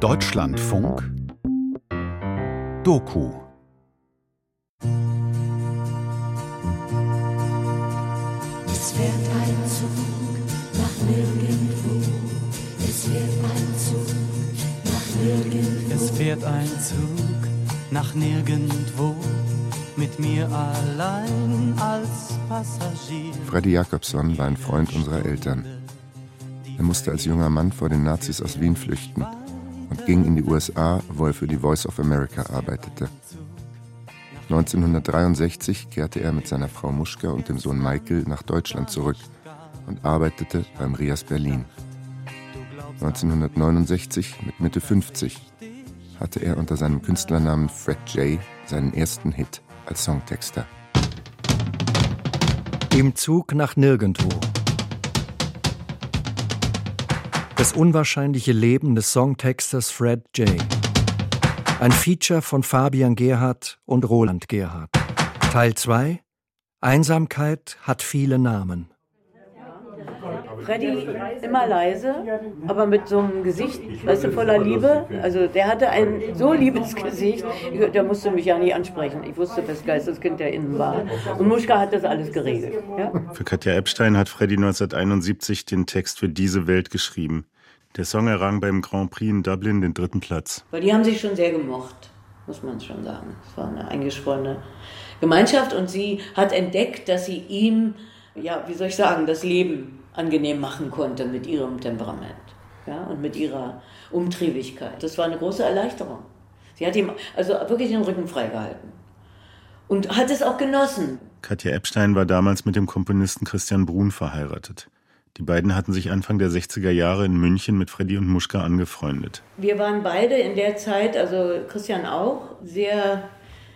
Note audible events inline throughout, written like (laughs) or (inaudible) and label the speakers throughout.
Speaker 1: Deutschlandfunk Doku
Speaker 2: Es fährt ein Zug nach nirgendwo. Es fährt ein Zug nach nirgendwo.
Speaker 3: Es fährt ein Zug nach nirgendwo mit mir allein als Passagier.
Speaker 4: Freddy Jakobson war ein Freund unserer Eltern. Er musste als junger Mann vor den Nazis aus Wien flüchten ging in die USA, wo er für die Voice of America arbeitete. 1963 kehrte er mit seiner Frau Muschka und dem Sohn Michael nach Deutschland zurück und arbeitete beim Rias Berlin. 1969, mit Mitte 50, hatte er unter seinem Künstlernamen Fred J. seinen ersten Hit als Songtexter.
Speaker 5: Im Zug nach nirgendwo. Das unwahrscheinliche Leben des Songtexters Fred J. Ein Feature von Fabian Gerhardt und Roland Gerhardt. Teil 2 Einsamkeit hat viele Namen.
Speaker 6: Freddy immer leise, aber mit so einem Gesicht, weißt du, voller Liebe. Also der hatte ein so liebes Gesicht, ich- der musste mich ja nicht ansprechen. Ich wusste, wes Geisteskind der innen war. Und Muschka hat das alles geregelt. Ja?
Speaker 7: Für Katja Epstein hat Freddy 1971 den Text für diese Welt geschrieben. Der Song errang beim Grand Prix in Dublin den dritten Platz.
Speaker 6: Weil die haben sich schon sehr gemocht, muss man schon sagen. Es war eine eingeschworene Gemeinschaft und sie hat entdeckt, dass sie ihm, ja, wie soll ich sagen, das Leben angenehm machen konnte mit ihrem Temperament ja, und mit ihrer Umtriebigkeit. Das war eine große Erleichterung. Sie hat ihm also wirklich den Rücken freigehalten und hat es auch genossen.
Speaker 7: Katja Epstein war damals mit dem Komponisten Christian Brun verheiratet. Die beiden hatten sich Anfang der 60er Jahre in München mit Freddy und Muschka angefreundet.
Speaker 6: Wir waren beide in der Zeit, also Christian auch, sehr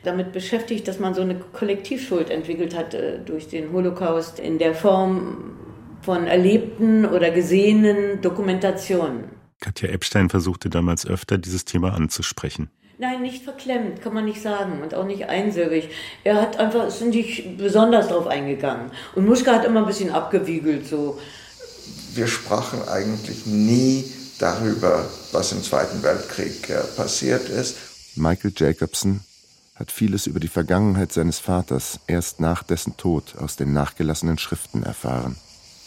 Speaker 6: damit beschäftigt, dass man so eine Kollektivschuld entwickelt hat äh, durch den Holocaust in der Form von erlebten oder gesehenen Dokumentationen.
Speaker 7: Katja Epstein versuchte damals öfter, dieses Thema anzusprechen.
Speaker 6: Nein, nicht verklemmt, kann man nicht sagen und auch nicht einsilbig. Er hat einfach, ist nicht besonders drauf eingegangen. Und Muschka hat immer ein bisschen abgewiegelt, so.
Speaker 8: Wir sprachen eigentlich nie darüber, was im Zweiten Weltkrieg äh, passiert ist.
Speaker 4: Michael Jacobson hat vieles über die Vergangenheit seines Vaters erst nach dessen Tod aus den nachgelassenen Schriften erfahren.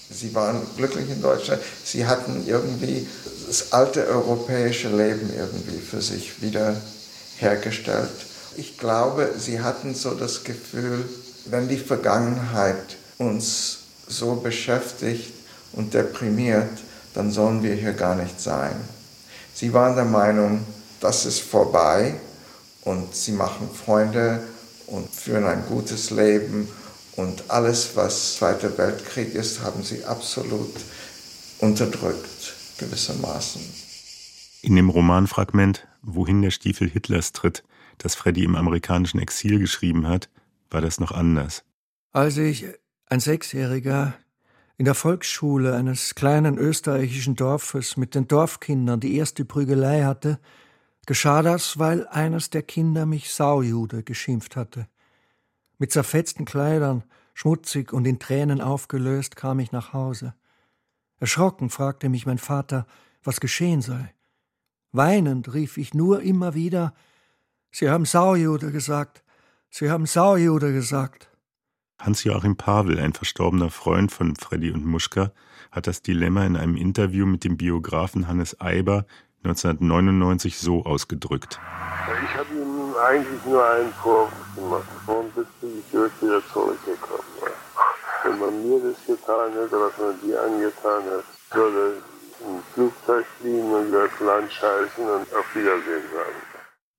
Speaker 8: Sie waren glücklich in Deutschland. Sie hatten irgendwie das alte europäische Leben irgendwie für sich wieder hergestellt. Ich glaube, sie hatten so das Gefühl, wenn die Vergangenheit uns so beschäftigt und deprimiert, dann sollen wir hier gar nicht sein. Sie waren der Meinung, das ist vorbei und sie machen Freunde und führen ein gutes Leben und alles, was Zweiter Weltkrieg ist, haben sie absolut unterdrückt, gewissermaßen.
Speaker 7: In dem Romanfragment Wohin der Stiefel Hitlers tritt, das Freddy im amerikanischen Exil geschrieben hat, war das noch anders.
Speaker 5: Als ich, ein Sechsjähriger, in der Volksschule eines kleinen österreichischen Dorfes mit den Dorfkindern die erste Prügelei hatte, geschah das, weil eines der Kinder mich Saujude geschimpft hatte. Mit zerfetzten Kleidern, schmutzig und in Tränen aufgelöst, kam ich nach Hause. Erschrocken fragte mich mein Vater, was geschehen sei. Weinend rief ich nur immer wieder, Sie haben Saujude gesagt, Sie haben Saujude gesagt.
Speaker 7: Hans-Joachim Pavel, ein verstorbener Freund von Freddy und Muschka, hat das Dilemma in einem Interview mit dem Biografen Hannes Eiber 1999 so ausgedrückt.
Speaker 9: Ich habe ihm eigentlich nur einen Vorwurf gemacht. Warum bist du nicht wieder zurückgekommen? Wenn man mir das getan hätte, was man dir angetan hat, würde ein Flugzeug fliegen und das Land scheißen und auf Wiedersehen sagen.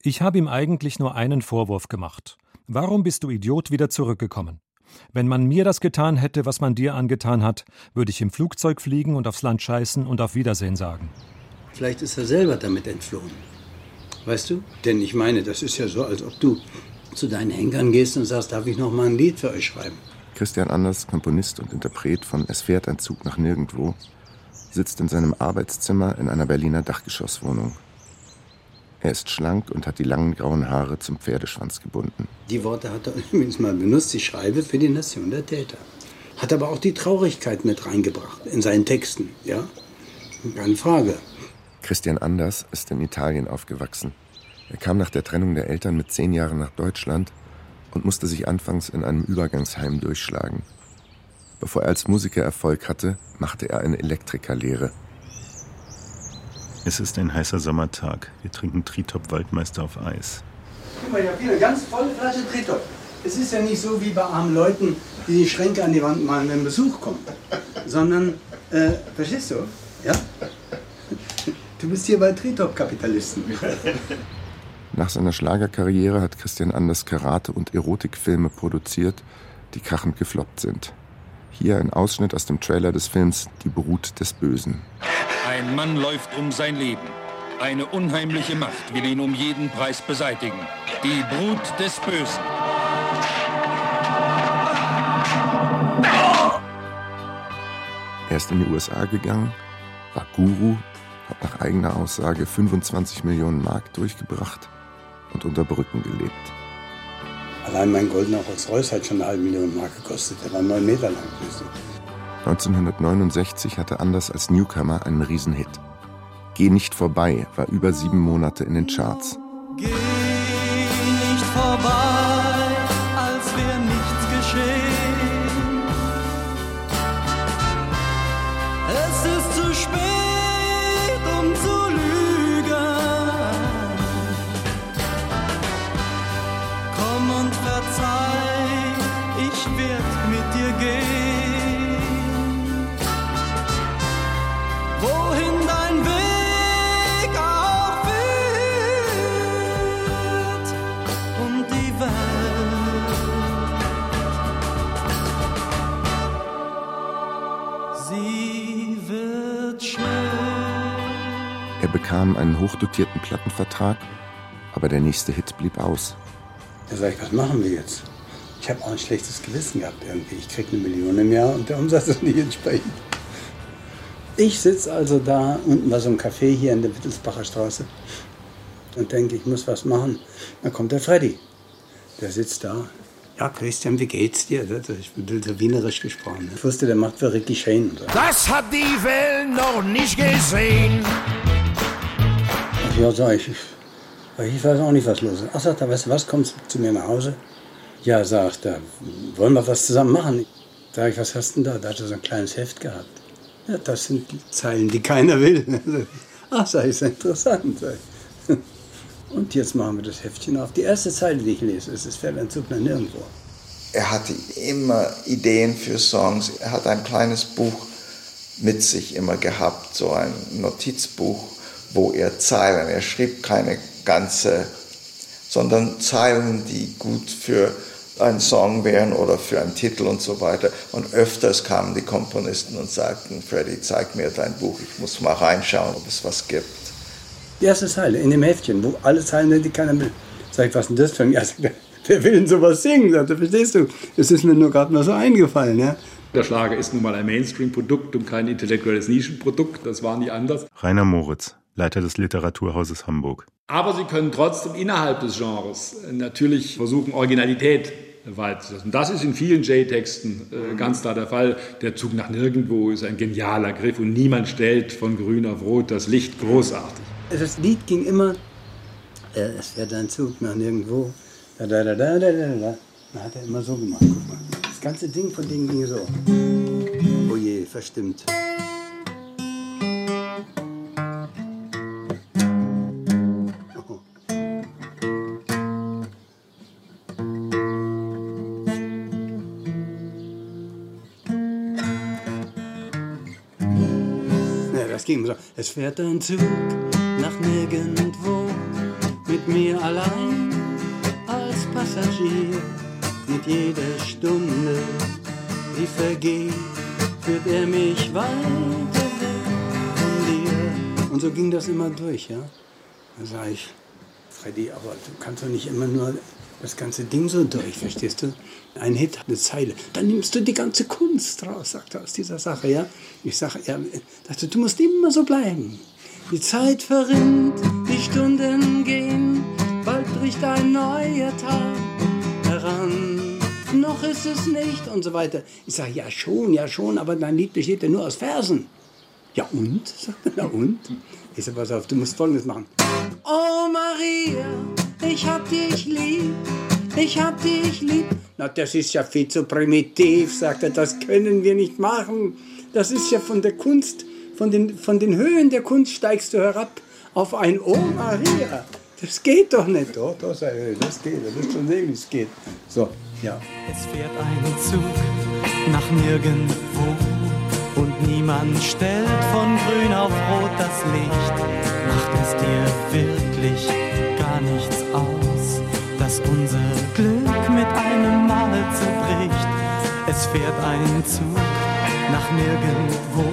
Speaker 10: Ich habe ihm eigentlich nur einen Vorwurf gemacht. Warum bist du Idiot wieder zurückgekommen? Wenn man mir das getan hätte, was man dir angetan hat, würde ich im Flugzeug fliegen und aufs Land scheißen und auf Wiedersehen sagen.
Speaker 11: Vielleicht ist er selber damit entflohen. Weißt du? Denn ich meine, das ist ja so, als ob du zu deinen Henkern gehst und sagst, darf ich noch mal ein Lied für euch schreiben?
Speaker 4: Christian Anders, Komponist und Interpret von Es fährt ein Zug nach nirgendwo, sitzt in seinem Arbeitszimmer in einer Berliner Dachgeschosswohnung. Er ist schlank und hat die langen grauen Haare zum Pferdeschwanz gebunden.
Speaker 11: Die Worte hat er (laughs) übrigens mal benutzt. Ich schreibe für die Nation der Täter. Hat aber auch die Traurigkeit mit reingebracht in seinen Texten, ja? Keine Frage.
Speaker 4: Christian Anders ist in Italien aufgewachsen. Er kam nach der Trennung der Eltern mit zehn Jahren nach Deutschland und musste sich anfangs in einem Übergangsheim durchschlagen. Bevor er als Musiker Erfolg hatte, machte er eine Elektrikerlehre.
Speaker 7: Es ist ein heißer Sommertag. Wir trinken Tritop Waldmeister auf Eis.
Speaker 11: Guck mal, ich habe hier eine ganz volle Flasche Tritop. Es ist ja nicht so wie bei armen Leuten, die die Schränke an die Wand malen, wenn Besuch kommt. Sondern, äh, verstehst du? Ja? Du bist hier bei Tritop-Kapitalisten.
Speaker 4: Nach seiner Schlagerkarriere hat Christian Anders Karate- und Erotikfilme produziert, die krachend gefloppt sind. Hier ein Ausschnitt aus dem Trailer des Films Die Brut des Bösen.
Speaker 1: Ein Mann läuft um sein Leben. Eine unheimliche Macht will ihn um jeden Preis beseitigen. Die Brut des Bösen.
Speaker 4: Er ist in die USA gegangen, war Guru, hat nach eigener Aussage 25 Millionen Mark durchgebracht und unter Brücken gelebt.
Speaker 11: Allein mein goldener Rolls-Royce hat schon eine halbe Million Mark gekostet. Der war neun Meter lang.
Speaker 4: 1969 hatte Anders als Newcomer einen Riesenhit. Geh nicht vorbei war über sieben Monate in den Charts.
Speaker 3: Geh nicht vorbei,
Speaker 4: Er bekam einen hochdotierten Plattenvertrag, aber der nächste Hit blieb aus.
Speaker 11: Da sag ich, was machen wir jetzt? Ich habe auch ein schlechtes Gewissen gehabt irgendwie. Ich krieg eine Million im Jahr und der Umsatz ist nicht entsprechend. Ich sitze also da unten bei so einem Café hier in der Wittelsbacher Straße und denke, ich muss was machen. Dann kommt der Freddy. Der sitzt da. Ja, Christian, wie geht's dir? Ich bin so wienerisch gesprochen. Ich wusste, der macht für Ricky Shane.
Speaker 12: Das hat die Welt noch nicht gesehen.
Speaker 11: Ja, sag ich. Ich weiß auch nicht, was los ist. Ach, sagt er, weißt du was, kommst zu mir nach Hause? Ja, sagt er, wollen wir was zusammen machen? Sag ich, was hast du denn da? Da hat er so ein kleines Heft gehabt. Ja, das sind die Zeilen, die keiner will. (laughs) Ach, sag ich, ist interessant. (laughs) Und jetzt machen wir das Heftchen auf. Die erste Zeile, die ich lese, ist, es fährt ein Zug nach nirgendwo.
Speaker 8: Er hatte immer Ideen für Songs. Er hat ein kleines Buch mit sich immer gehabt, so ein Notizbuch, wo er Zeilen, er schrieb keine ganze, sondern Zeilen, die gut für einen Song wären oder für einen Titel und so weiter. Und öfters kamen die Komponisten und sagten, Freddy, zeig mir dein Buch, ich muss mal reinschauen, ob es was gibt.
Speaker 11: Die erste Zeile in dem Heftchen, wo alle Zeilen sind, die keiner will. Sag ich, was denn das für ein... Ja, er, (laughs) wer will denn sowas singen? Sagt er, verstehst du? Es ist mir nur gerade mal so eingefallen, ja.
Speaker 13: Der Schlager ist nun mal ein Mainstream-Produkt und kein intellektuelles Nischenprodukt. Das war nie anders.
Speaker 7: Rainer Moritz, Leiter des Literaturhauses Hamburg.
Speaker 13: Aber sie können trotzdem innerhalb des Genres natürlich versuchen, Originalität weiterzusetzen. Das ist in vielen J-Texten äh, ganz klar der Fall. Der Zug nach nirgendwo ist ein genialer Griff und niemand stellt von grün auf rot das Licht großartig.
Speaker 11: Das Lied ging immer, äh, es fährt ein Zug nach nirgendwo. Da, da, da, da, da, da, da. Da hat er immer so gemacht, guck mal. Das ganze Ding von denen ging so. Oh je, verstimmt. Ging so. Es fährt ein Zug nach nirgendwo mit mir allein als Passagier. Mit jeder Stunde, die vergeht, führt er mich weiter weg von dir. Und so ging das immer durch, ja. Dann sag ich, Freddy, aber du kannst doch nicht immer nur das ganze Ding so durch, verstehst du? Ein Hit eine Zeile. Dann nimmst du die ganze Kunst raus, sagt er aus dieser Sache, ja. Ich sage, ja, dachte, du musst immer so bleiben. Die Zeit verrinnt, die Stunden gehen, bald bricht ein neuer Tag heran. Noch ist es nicht und so weiter. Ich sage, ja schon, ja schon, aber dein Lied besteht ja nur aus Versen. Ja und? Na und? Ich sag, pass auf, du musst folgendes machen. Oh Maria, ich hab dich lieb, ich hab dich lieb. Na, das ist ja viel zu primitiv, sagt er, das können wir nicht machen. Das ist ja von der Kunst, von den, von den Höhen der Kunst steigst du herab auf ein Oh Maria. Das geht doch nicht. Doch, ich, das geht, das ist schon sehen, wie es geht. So, ja.
Speaker 3: Es fährt ein Zug nach nirgendwo und niemand stellt von grün auf rot das Licht. Macht es dir wirklich gar nichts aus, dass unser Glück mit einem Mal zerbricht. Es fährt ein Zug nach nirgendwo.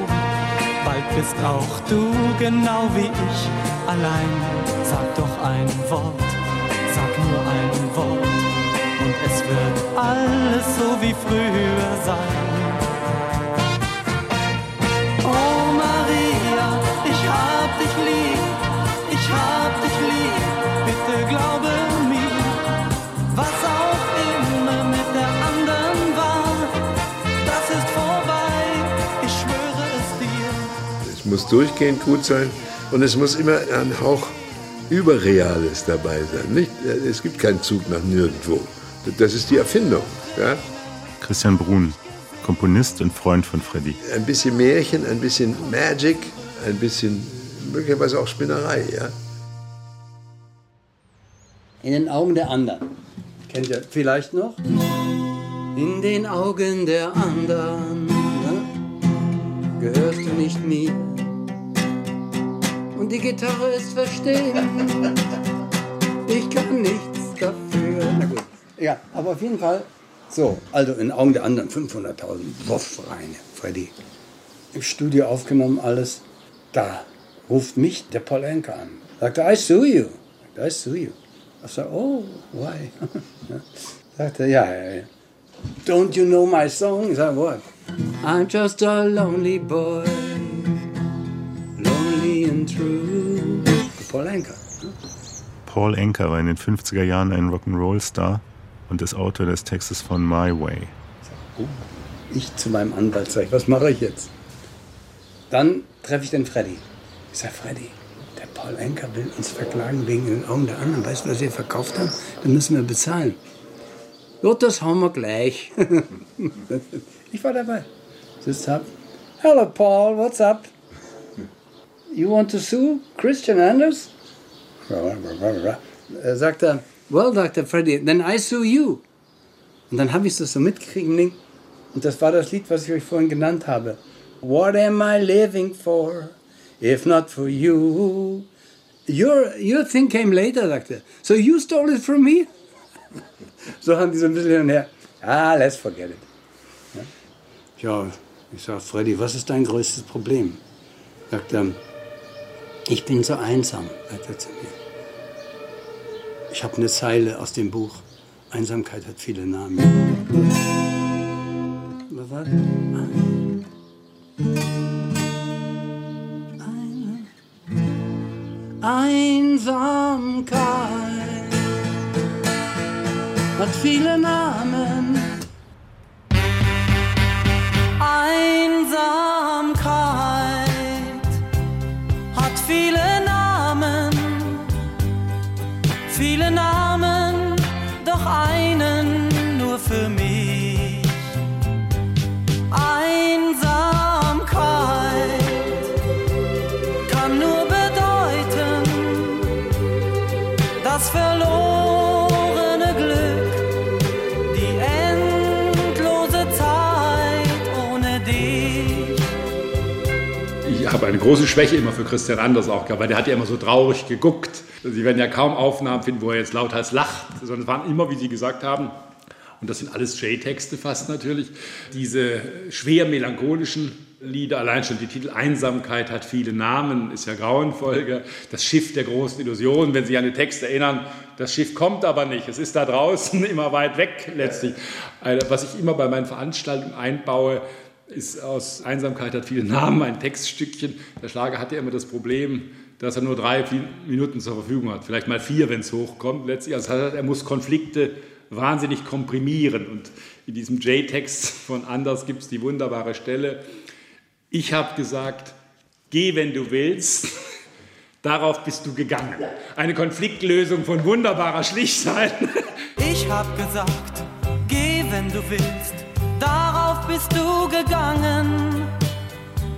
Speaker 3: Bald bist auch du genau wie ich allein. Sag doch ein Wort, sag nur ein Wort und es wird alles so wie früher sein. Oh Maria, ich hab dich lieb, ich hab
Speaker 14: muss durchgehend gut sein und es muss immer ein Hauch Überreales dabei sein. Nicht? Es gibt keinen Zug nach nirgendwo. Das ist die Erfindung. Ja?
Speaker 7: Christian Brun, Komponist und Freund von Freddy.
Speaker 14: Ein bisschen Märchen, ein bisschen Magic, ein bisschen möglicherweise auch Spinnerei. Ja?
Speaker 11: In den Augen der anderen. Kennt ihr vielleicht noch? In den Augen der anderen ne? gehörst du nicht mir. Und die Gitarre ist verstehen. Ich kann nichts dafür. Na gut. Ja, aber auf jeden Fall. So, also in Augen der anderen 500.000 Wuff rein, Freddy. Im Studio aufgenommen alles. Da ruft mich der Paul Anka an. Sagt er, I sue you. I sue you. Ich sage, oh, why? (laughs) Sagt er, ja, ja, ja. Don't you know my song? Ich sage, what? I'm just a lonely boy. Paul Anka.
Speaker 7: Paul Anka war in den 50er Jahren ein Rock'n'Roll-Star und ist Autor des Textes von My Way.
Speaker 11: Oh, ich zu meinem Anwalt sage, was mache ich jetzt? Dann treffe ich den Freddy. Ich sage, Freddy, der Paul Anker will uns verklagen wegen den Augen der anderen. Weißt du, was wir verkauft haben? Dann müssen wir bezahlen. Ja, das haben wir gleich. (laughs) ich war dabei. Sitzt hab. Hello Paul, what's up? You want to sue Christian Anders? Sagt er, well, Dr. Freddy, then I sue you. Und dann habe ich das so mitgekriegt. Und das war das Lied, was ich euch vorhin genannt habe. What am I living for, if not for you? Your, your thing came later, sagte er. So you stole it from me? (laughs) so haben die so ein bisschen hin und her. Ah, let's forget it. Ja, ja ich sage, Freddy, was ist dein größtes Problem? Sagt er, ich bin so einsam, sagt er zu mir. Ich habe eine Zeile aus dem Buch. Einsamkeit hat viele Namen. Was war das? Einsamkeit hat viele Namen.
Speaker 13: Große Schwäche immer für Christian Anders auch gehabt, weil der hat ja immer so traurig geguckt. Sie werden ja kaum Aufnahmen finden, wo er jetzt lauthals lacht, sondern es waren immer, wie Sie gesagt haben, und das sind alles J-Texte fast natürlich, diese schwer melancholischen Lieder, allein schon die Titel Einsamkeit hat viele Namen, ist ja grauenvoll. Das Schiff der großen Illusion, wenn Sie an den Text erinnern, das Schiff kommt aber nicht, es ist da draußen (laughs) immer weit weg letztlich. Also, Was ich immer bei meinen Veranstaltungen einbaue, ist aus Einsamkeit hat viele Namen ein Textstückchen. Der Schlager hat ja immer das Problem, dass er nur drei Minuten zur Verfügung hat, vielleicht mal vier, wenn es hochkommt letztlich. Also er muss Konflikte wahnsinnig komprimieren. Und in diesem J-Text von Anders gibt es die wunderbare Stelle, ich habe gesagt, geh, wenn du willst, (laughs) Darauf bist du gegangen. Eine Konfliktlösung von wunderbarer Schlichtheit. (laughs)
Speaker 3: Ich hab gesagt, geh, wenn du willst. Darauf bist du gegangen.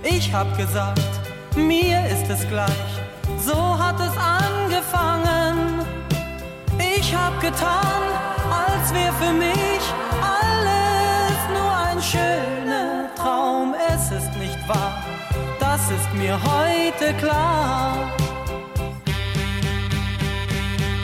Speaker 3: Ich hab gesagt, mir ist es gleich. So hat es angefangen. Ich hab getan, als wär für mich alles nur ein schöner Traum. Es ist nicht wahr, das ist mir heute klar.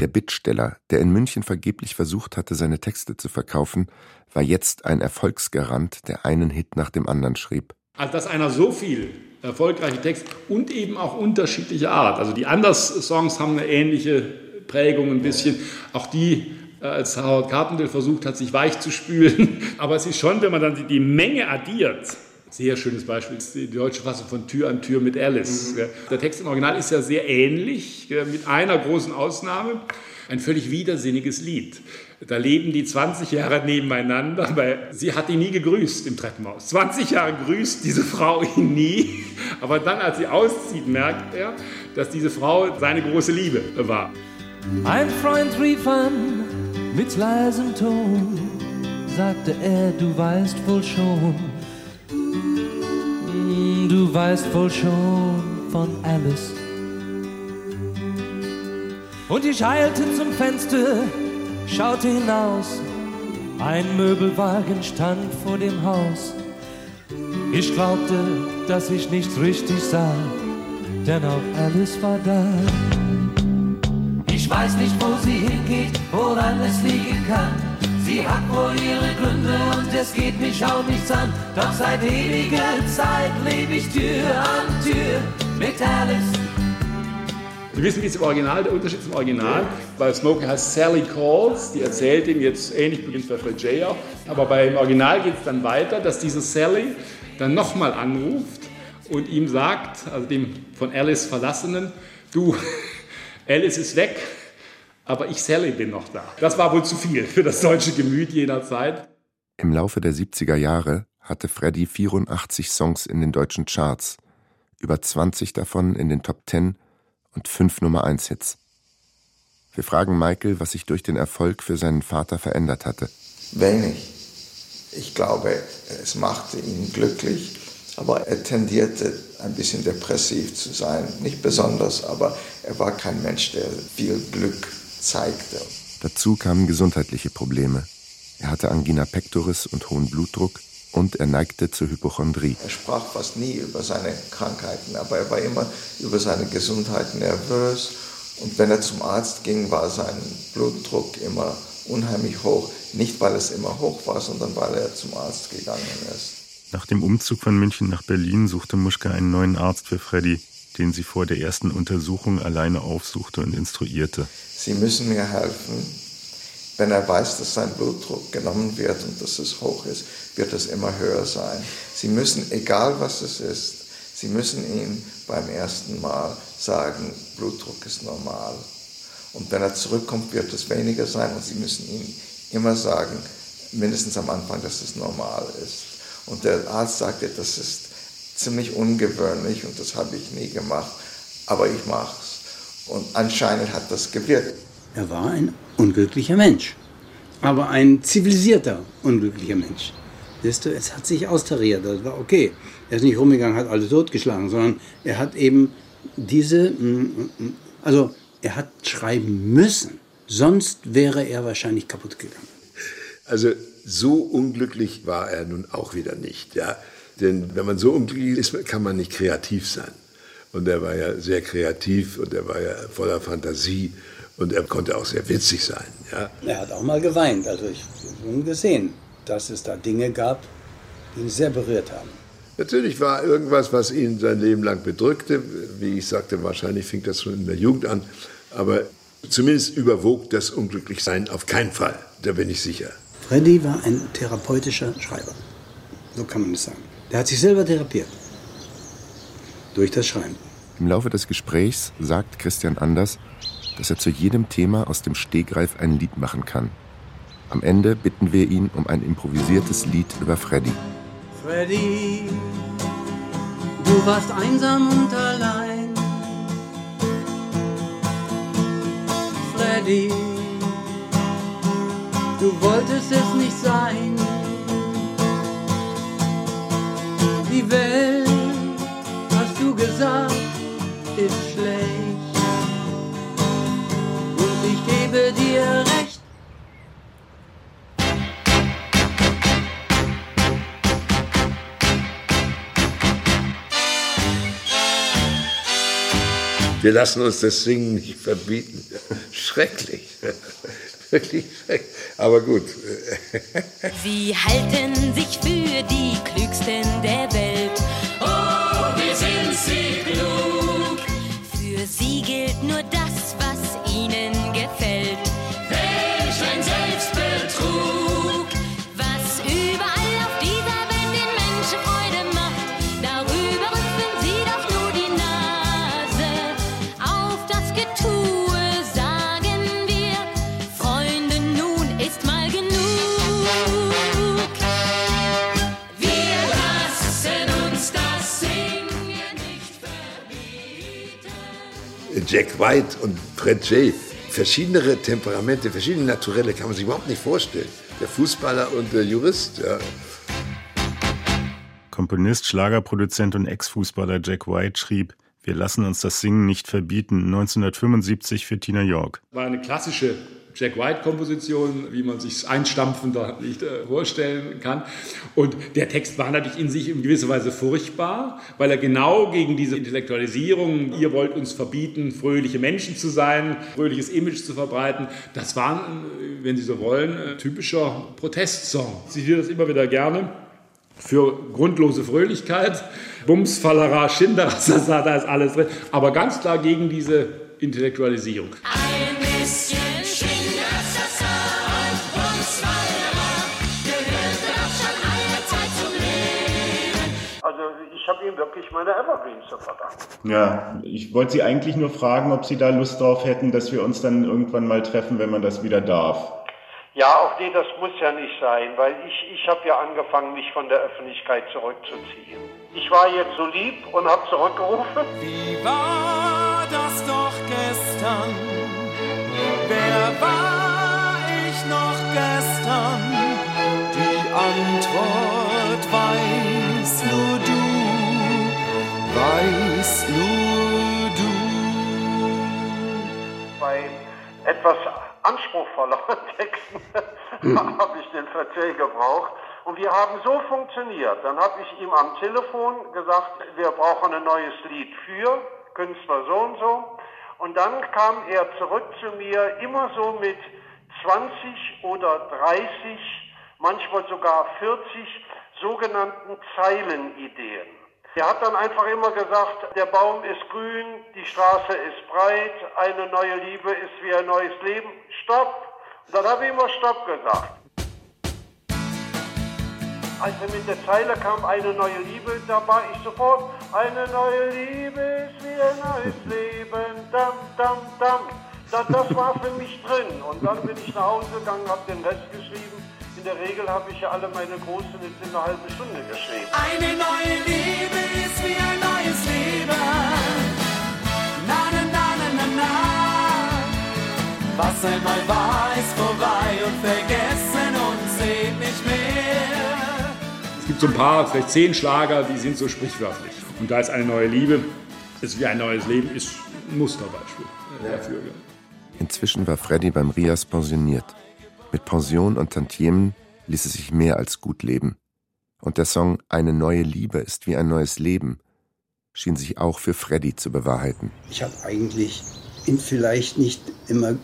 Speaker 4: Der Bittsteller, der in München vergeblich versucht hatte, seine Texte zu verkaufen, war jetzt ein Erfolgsgarant, der einen Hit nach dem anderen schrieb.
Speaker 13: Also, dass einer so viel erfolgreiche Texte und eben auch unterschiedliche Art. Also die Anders-Songs haben eine ähnliche Prägung ein bisschen. Auch die, äh, als Howard Carpendale versucht hat, sich weich zu spülen. (laughs) Aber es ist schon, wenn man dann die Menge addiert, sehr schönes Beispiel ist die deutsche Fassung von Tür an Tür mit Alice. Mhm. Der Text im Original ist ja sehr ähnlich, mit einer großen Ausnahme. Ein völlig widersinniges Lied. Da leben die 20 Jahre nebeneinander, weil sie hat ihn nie gegrüßt im Treppenhaus. 20 Jahre grüßt diese Frau ihn nie, aber dann, als sie auszieht, merkt er, dass diese Frau seine große Liebe war.
Speaker 15: Ein Freund rief an mit leisem Ton, sagte er, du weißt wohl schon, du weißt wohl schon von Alice. Und ich eilte zum Fenster, schaute hinaus. Ein Möbelwagen stand vor dem Haus. Ich glaubte, dass ich nichts richtig sah, denn auch Alice war da. Ich weiß nicht, wo sie hingeht, woran es liegen kann. Sie hat wohl ihre Gründe und es geht mich auch nichts an. Doch seit ewiger Zeit lebe ich Tür an Tür mit Alice.
Speaker 13: Wir wissen, wie im Original, der Unterschied zum Original. Bei Smoking heißt Sally Calls, die erzählt ihm jetzt ähnlich beginnt bei Fred J. auch. Aber beim Original geht es dann weiter, dass diese Sally dann nochmal anruft und ihm sagt, also dem von Alice Verlassenen, du, (laughs) Alice ist weg, aber ich Sally bin noch da. Das war wohl zu viel für das deutsche Gemüt jener Zeit.
Speaker 4: Im Laufe der 70er Jahre hatte Freddy 84 Songs in den deutschen Charts, über 20 davon in den Top 10 und fünf Nummer 1 Hits. Wir fragen Michael, was sich durch den Erfolg für seinen Vater verändert hatte.
Speaker 8: Wenig. Ich glaube, es machte ihn glücklich, aber er tendierte ein bisschen depressiv zu sein. Nicht besonders, aber er war kein Mensch, der viel Glück zeigte.
Speaker 4: Dazu kamen gesundheitliche Probleme. Er hatte Angina pectoris und hohen Blutdruck und er neigte zur Hypochondrie.
Speaker 8: Er sprach fast nie über seine Krankheiten, aber er war immer über seine Gesundheit nervös. Und wenn er zum Arzt ging, war sein Blutdruck immer unheimlich hoch. Nicht, weil es immer hoch war, sondern weil er zum Arzt gegangen ist.
Speaker 7: Nach dem Umzug von München nach Berlin suchte Muschka einen neuen Arzt für Freddy, den sie vor der ersten Untersuchung alleine aufsuchte und instruierte.
Speaker 8: Sie müssen mir helfen. Wenn er weiß, dass sein Blutdruck genommen wird und dass es hoch ist, wird es immer höher sein. Sie müssen, egal was es ist, Sie müssen ihm beim ersten Mal sagen, Blutdruck ist normal. Und wenn er zurückkommt, wird es weniger sein und Sie müssen ihm immer sagen, mindestens am Anfang, dass es normal ist. Und der Arzt sagte, das ist ziemlich ungewöhnlich und das habe ich nie gemacht, aber ich mache es. Und anscheinend hat das gewirkt.
Speaker 11: Er war ein unglücklicher Mensch, aber ein zivilisierter unglücklicher Mensch. Siehst du, es hat sich austariert, das war okay. Er ist nicht rumgegangen, hat alle totgeschlagen, sondern er hat eben diese, mm, mm, also er hat schreiben müssen, sonst wäre er wahrscheinlich kaputt gegangen.
Speaker 14: Also so unglücklich war er nun auch wieder nicht, ja. Denn wenn man so unglücklich ist, kann man nicht kreativ sein. Und er war ja sehr kreativ und er war ja voller Fantasie und er konnte auch sehr witzig sein, ja.
Speaker 11: Er hat auch mal geweint, also ich habe gesehen dass es da Dinge gab, die ihn sehr berührt haben.
Speaker 14: Natürlich war irgendwas, was ihn sein Leben lang bedrückte. Wie ich sagte, wahrscheinlich fing das schon in der Jugend an. Aber zumindest überwog das Unglücklichsein auf keinen Fall. Da bin ich sicher.
Speaker 11: Freddy war ein therapeutischer Schreiber. So kann man es sagen. Der hat sich selber therapiert. Durch das Schreiben.
Speaker 4: Im Laufe des Gesprächs sagt Christian Anders, dass er zu jedem Thema aus dem Stegreif ein Lied machen kann. Am Ende bitten wir ihn um ein improvisiertes Lied über Freddy.
Speaker 3: Freddy, du warst einsam und allein.
Speaker 11: Freddy, du wolltest es nicht sein. Die Welt, hast du gesagt, ist schlecht. Und ich gebe dir recht.
Speaker 14: Wir lassen uns das Singen nicht verbieten. Schrecklich. (laughs) Wirklich schrecklich. Aber gut.
Speaker 16: Sie halten sich für die Klügsten der Welt. Das,
Speaker 14: Jack White und Fred Jay, verschiedene Temperamente, verschiedene Naturelle kann man sich überhaupt nicht vorstellen. Der Fußballer und der Jurist, ja.
Speaker 7: Komponist, Schlagerproduzent und Ex-Fußballer Jack White schrieb, wir lassen uns das Singen nicht verbieten, 1975 für Tina York.
Speaker 13: War eine klassische Jack White-Komposition, wie man sich einstampfender nicht äh, vorstellen kann. Und der Text war natürlich in sich in gewisser Weise furchtbar, weil er genau gegen diese Intellektualisierung, ihr wollt uns verbieten, fröhliche Menschen zu sein, fröhliches Image zu verbreiten, das war, äh, wenn Sie so wollen, ein typischer Protestsong. Ich zitiere das immer wieder gerne für grundlose Fröhlichkeit. Bums, Fallera, Schindler, (laughs) da ist alles drin. Aber ganz klar gegen diese Intellektualisierung.
Speaker 17: Meine Evergreens zu verdanken.
Speaker 18: Ja, ich wollte Sie eigentlich nur fragen, ob Sie da Lust drauf hätten, dass wir uns dann irgendwann mal treffen, wenn man das wieder darf.
Speaker 17: Ja, auch nee, das muss ja nicht sein, weil ich, ich habe ja angefangen, mich von der Öffentlichkeit zurückzuziehen. Ich war jetzt so lieb und habe zurückgerufen.
Speaker 3: Wie war das doch gestern? Wer war ich noch gestern? Die Antwort weiß nur du.
Speaker 17: Bei etwas anspruchsvolleren (laughs) Texten habe ich den Verzeih gebraucht. Und wir haben so funktioniert. Dann habe ich ihm am Telefon gesagt, wir brauchen ein neues Lied für Künstler so und so. Und dann kam er zurück zu mir, immer so mit 20 oder 30, manchmal sogar 40 sogenannten Zeilenideen. Er hat dann einfach immer gesagt, der Baum ist grün, die Straße ist breit, eine neue Liebe ist wie ein neues Leben. Stopp! Und dann habe ich immer Stopp gesagt. Als er mit der Zeile kam, eine neue Liebe, da war ich sofort, eine neue Liebe ist wie ein neues Leben, dam, dam, dam. Da, das war für mich drin. Und dann bin ich nach Hause gegangen, habe den Rest geschrieben. In der Regel habe ich ja alle meine großen jetzt in einer halben Stunde geschrieben.
Speaker 3: Eine neue Liebe ist wie ein neues Leben. Na, na, na, na, na, na. Was einmal war, ist vorbei und vergessen und seht nicht mehr.
Speaker 13: Es gibt so ein paar, vielleicht zehn Schlager, die sind so sprichwörtlich. Und da ist eine neue Liebe, ist wie ein neues Leben, ist ein Musterbeispiel dafür.
Speaker 4: Inzwischen war Freddy beim Rias pensioniert. Mit Pension und Tantiemen ließ es sich mehr als gut leben. Und der Song Eine neue Liebe ist wie ein neues Leben schien sich auch für Freddy zu bewahrheiten.
Speaker 19: Ich habe eigentlich in vielleicht nicht immer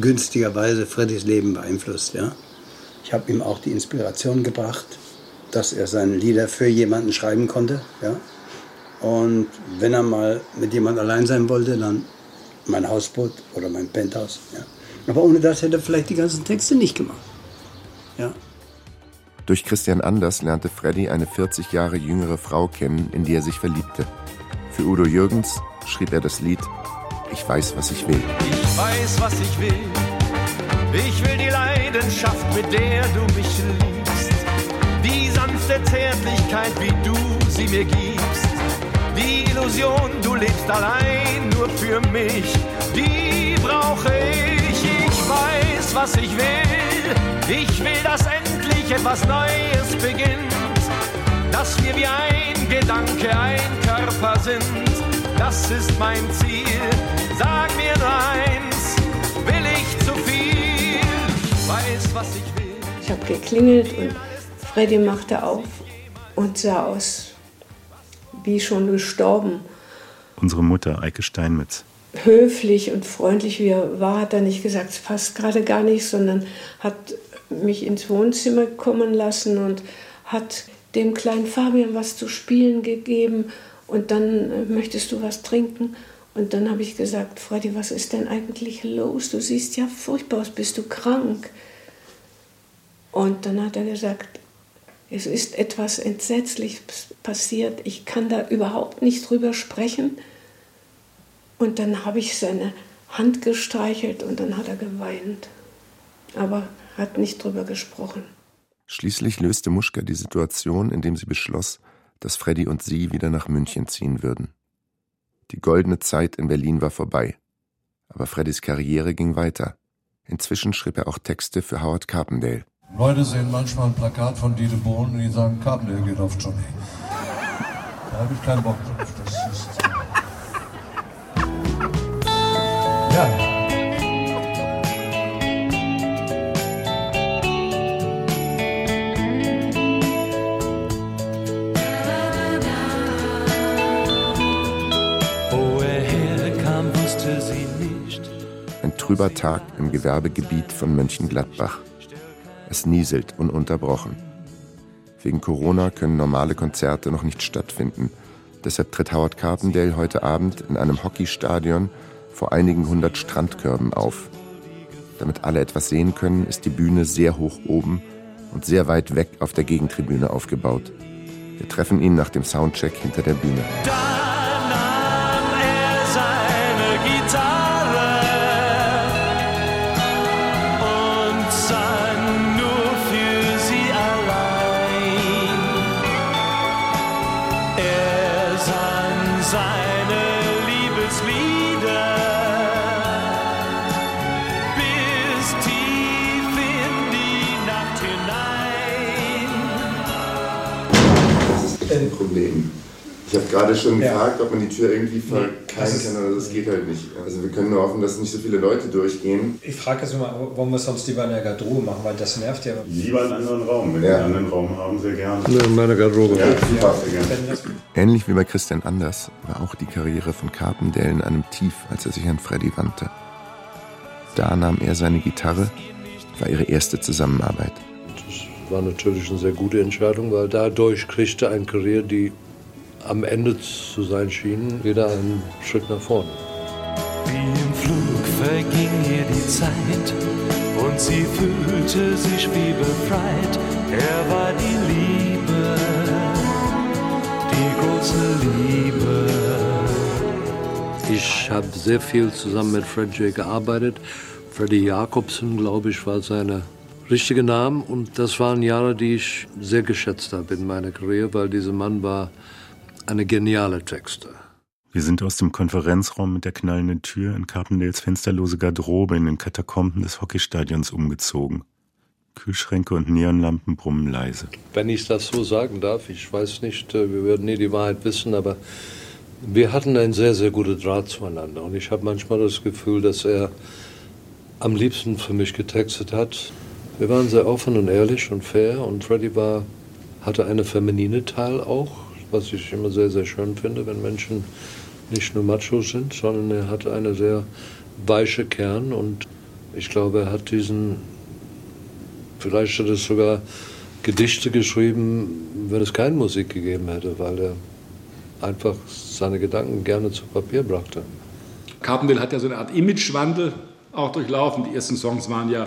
Speaker 19: günstigerweise Freddys Leben beeinflusst. Ja? Ich habe ihm auch die Inspiration gebracht, dass er seine Lieder für jemanden schreiben konnte. Ja? Und wenn er mal mit jemand allein sein wollte, dann mein Hausboot oder mein Penthouse. Ja? Aber ohne das hätte er vielleicht die ganzen Texte nicht gemacht. Ja?
Speaker 4: Durch Christian Anders lernte Freddy eine 40 Jahre jüngere Frau kennen, in die er sich verliebte. Für Udo Jürgens schrieb er das Lied Ich weiß, was ich will.
Speaker 12: Ich weiß, was ich will. Ich will die Leidenschaft, mit der du mich liebst. Die sanfte Zärtlichkeit, wie du sie mir gibst. Die Illusion, du lebst allein nur für mich. Die brauche ich was ich will. Ich will, dass endlich etwas Neues beginnt. Dass wir wie ein Gedanke, ein Körper sind. Das ist mein Ziel. Sag mir nur eins, will ich zu viel? Weiß, was ich will.
Speaker 20: Ich habe geklingelt und Freddy machte auf und sah aus wie schon gestorben.
Speaker 7: Unsere Mutter, Eike Steinmetz.
Speaker 20: Höflich und freundlich wie er war, hat er nicht gesagt, es passt gerade gar nicht, sondern hat mich ins Wohnzimmer kommen lassen und hat dem kleinen Fabian was zu spielen gegeben und dann äh, möchtest du was trinken. Und dann habe ich gesagt, Freddy, was ist denn eigentlich los? Du siehst ja furchtbar aus, bist du krank? Und dann hat er gesagt, es ist etwas Entsetzliches passiert, ich kann da überhaupt nicht drüber sprechen. Und dann habe ich seine Hand gestreichelt und dann hat er geweint. Aber hat nicht drüber gesprochen.
Speaker 4: Schließlich löste Muschka die Situation, indem sie beschloss, dass Freddy und sie wieder nach München ziehen würden. Die goldene Zeit in Berlin war vorbei. Aber Freddys Karriere ging weiter. Inzwischen schrieb er auch Texte für Howard Carpendale.
Speaker 21: Leute sehen manchmal ein Plakat von Dieter Bohlen und die sagen, Carpendale geht auf Johnny. Da habe ich keinen Bock drauf. Das ist.
Speaker 4: Trüber Tag im Gewerbegebiet von Mönchengladbach. Es nieselt ununterbrochen. Wegen Corona können normale Konzerte noch nicht stattfinden. Deshalb tritt Howard Carpendale heute Abend in einem Hockeystadion vor einigen hundert Strandkörben auf. Damit alle etwas sehen können, ist die Bühne sehr hoch oben und sehr weit weg auf der Gegentribüne aufgebaut. Wir treffen ihn nach dem Soundcheck hinter der Bühne. Gerade schon ja. gefragt, ob man die Tür irgendwie verkeilen kann, aber das geht halt nicht. Also wir können nur hoffen, dass nicht so viele Leute durchgehen.
Speaker 22: Ich frage jetzt immer, wollen wir es sonst lieber in der Garderobe machen, weil das nervt ja.
Speaker 18: Lieber einen anderen Raum, wenn ja. wir einen anderen Raum haben, sehr gerne.
Speaker 19: Ja, in meiner Garderobe. Ja,
Speaker 4: ja, Ähnlich wie bei Christian Anders war auch die Karriere von Carpendale in einem Tief, als er sich an Freddy wandte. Da nahm er seine Gitarre, war ihre erste Zusammenarbeit
Speaker 19: war natürlich eine sehr gute Entscheidung, weil dadurch kriegte ein Karriere, die am Ende zu sein schien, wieder einen Schritt nach vorne.
Speaker 15: Wie im Flug verging ihr die Zeit und sie fühlte sich wie befreit. Er war die Liebe, die große Liebe.
Speaker 19: Ich habe sehr viel zusammen mit Fred J. gearbeitet. Freddie Jacobson, glaube ich, war seine richtige Namen. Und das waren Jahre, die ich sehr geschätzt habe in meiner Karriere, weil dieser Mann war eine geniale Texter.
Speaker 7: Wir sind aus dem Konferenzraum mit der knallenden Tür in Carpendales fensterlose Garderobe in den Katakomben des Hockeystadions umgezogen. Kühlschränke und Neonlampen brummen leise.
Speaker 19: Wenn ich das so sagen darf, ich weiß nicht, äh, wir werden nie die Wahrheit wissen, aber wir hatten einen sehr, sehr guten Draht zueinander. Und ich habe manchmal das Gefühl, dass er am liebsten für mich getextet hat, wir waren sehr offen und ehrlich und fair und Freddy war, hatte eine feminine Teil auch, was ich immer sehr, sehr schön finde, wenn Menschen nicht nur Machos sind, sondern er hatte eine sehr weiche Kern und ich glaube, er hat diesen, vielleicht hat er sogar Gedichte geschrieben, wenn es keine Musik gegeben hätte, weil er einfach seine Gedanken gerne zu Papier brachte.
Speaker 13: Carpendale hat ja so eine Art Imagewandel auch durchlaufen. Die ersten Songs waren ja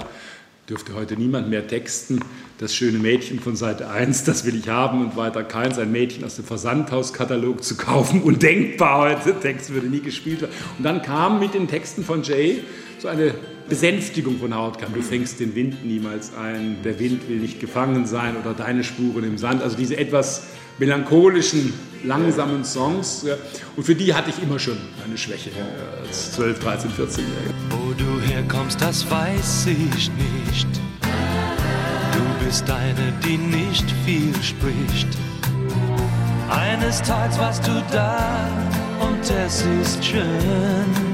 Speaker 13: dürfte heute niemand mehr texten. Das schöne Mädchen von Seite 1, das will ich haben und weiter keins. Ein Mädchen aus dem Versandhauskatalog zu kaufen, undenkbar heute. Text würde nie gespielt werden. Und dann kam mit den Texten von Jay so eine Besänftigung von Howard Du fängst den Wind niemals ein, der Wind will nicht gefangen sein oder deine Spuren im Sand. Also diese etwas melancholischen langsamen Songs. Und für die hatte ich immer schon eine Schwäche als 12, 13, 14-Jähriger.
Speaker 3: Wo du herkommst, das weiß ich nicht. Du bist eine, die nicht viel spricht. Eines Tages warst du da und es ist schön.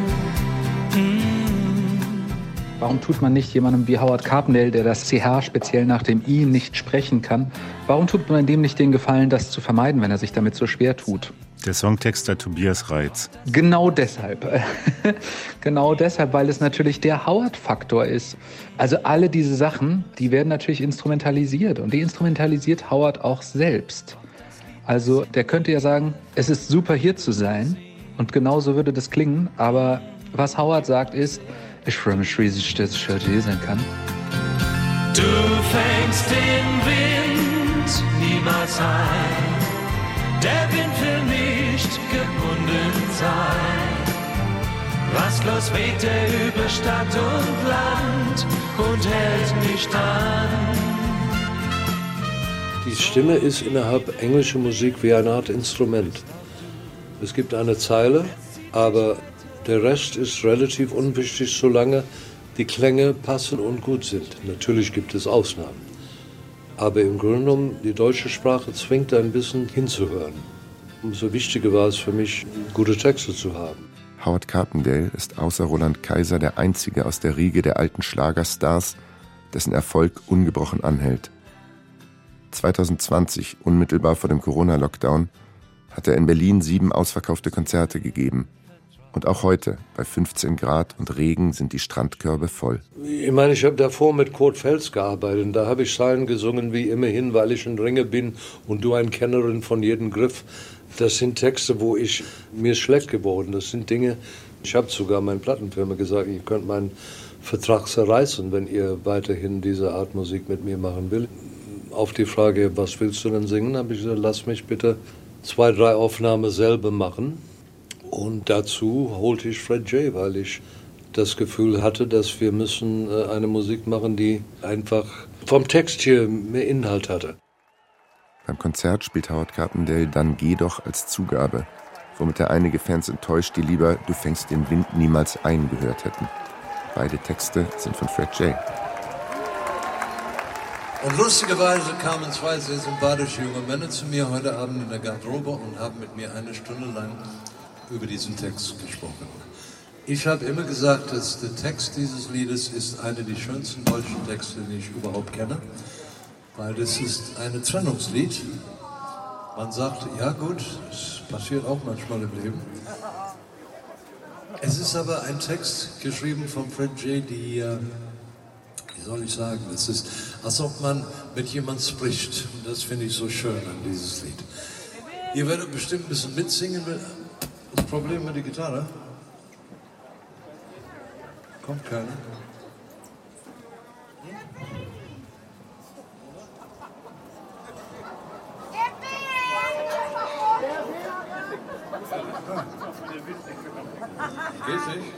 Speaker 23: Warum tut man nicht jemandem wie Howard Carpendale, der das CH speziell nach dem I nicht sprechen kann, warum tut man dem nicht den Gefallen, das zu vermeiden, wenn er sich damit so schwer tut?
Speaker 7: Der Songtexter Tobias Reitz.
Speaker 23: Genau deshalb. (laughs) genau deshalb, weil es natürlich der Howard-Faktor ist. Also alle diese Sachen, die werden natürlich instrumentalisiert und die instrumentalisiert Howard auch selbst. Also der könnte ja sagen, es ist super hier zu sein und genau so würde das klingen, aber was Howard sagt ist, ich freue mich riesig, dass ich heute hier sein kann.
Speaker 3: Du fängst den Wind niemals ein. Der Wind will nicht gebunden sein. Rastlos weht er über Stadt und Land und hält nicht an.
Speaker 21: Die Stimme ist innerhalb englischer Musik wie eine Art Instrument. Es gibt eine Zeile, aber der Rest ist relativ unwichtig, solange die Klänge passen und gut sind. Natürlich gibt es Ausnahmen. Aber im Grunde genommen, die deutsche Sprache zwingt ein bisschen hinzuhören. Umso wichtiger war es für mich, gute Texte zu haben.
Speaker 4: Howard Carpendale ist außer Roland Kaiser der einzige aus der Riege der alten Schlagerstars, dessen Erfolg ungebrochen anhält. 2020, unmittelbar vor dem Corona-Lockdown, hat er in Berlin sieben ausverkaufte Konzerte gegeben. Und auch heute, bei 15 Grad und Regen, sind die Strandkörbe voll.
Speaker 21: Ich meine, ich habe davor mit Kurt Fels gearbeitet. Und da habe ich Zeilen gesungen wie immerhin, weil ich ein Ringe bin und du ein Kennerin von jedem Griff. Das sind Texte, wo ich mir ist schlecht geworden. Das sind Dinge. Ich habe sogar meinen Plattenfirma gesagt, ihr könnt meinen Vertrag zerreißen, wenn ihr weiterhin diese Art Musik mit mir machen will. Auf die Frage, was willst du denn singen, habe ich gesagt, lass mich bitte zwei, drei Aufnahmen selber machen und dazu holte ich Fred J., weil ich das Gefühl hatte, dass wir müssen äh, eine Musik machen, die einfach vom Text hier mehr Inhalt hatte.
Speaker 4: Beim Konzert spielt Howard Carpendale dann Geh doch als Zugabe, womit er einige Fans enttäuscht, die lieber Du fängst den Wind niemals ein gehört hätten. Beide Texte sind von Fred J.
Speaker 21: Und lustigerweise kamen zwei sehr sympathische junge Männer zu mir heute Abend in der Garderobe und haben mit mir eine Stunde lang über diesen Text gesprochen. Ich habe immer gesagt, dass der Text dieses Liedes ist einer der schönsten deutschen Texte, die ich überhaupt kenne, weil das ist ein Trennungslied. Man sagt, ja gut, es passiert auch manchmal im Leben. Es ist aber ein Text geschrieben von Fred J., die, äh, wie soll ich sagen, es ist, als ob man mit jemandem spricht. Und das finde ich so schön an dieses Lied. Ihr werdet bestimmt ein bisschen mitsingen, das Problem mit der Gitarre? Kommt keiner. Geht's nicht?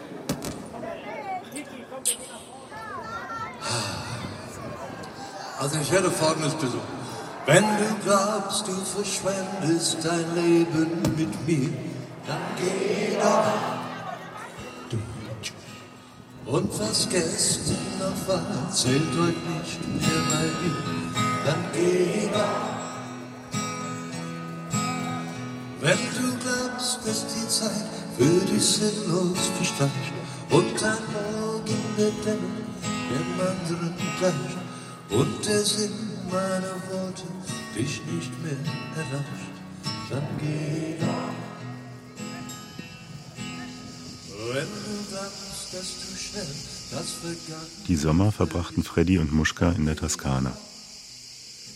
Speaker 21: Also ich werde folgendes besuchen. Wenn du glaubst, du verschwendest dein Leben mit mir, dann geh doch. Und was gestern noch war, zählt heute nicht mehr bei mir, dann geh doch. Wenn du glaubst, dass die Zeit für dich sinnlos verstreicht und ein Morgen der Dämmer dem anderen gleicht und der Sinn meiner Worte dich nicht mehr erreicht, dann geh doch.
Speaker 7: Die Sommer verbrachten Freddy und Muschka in der Toskana.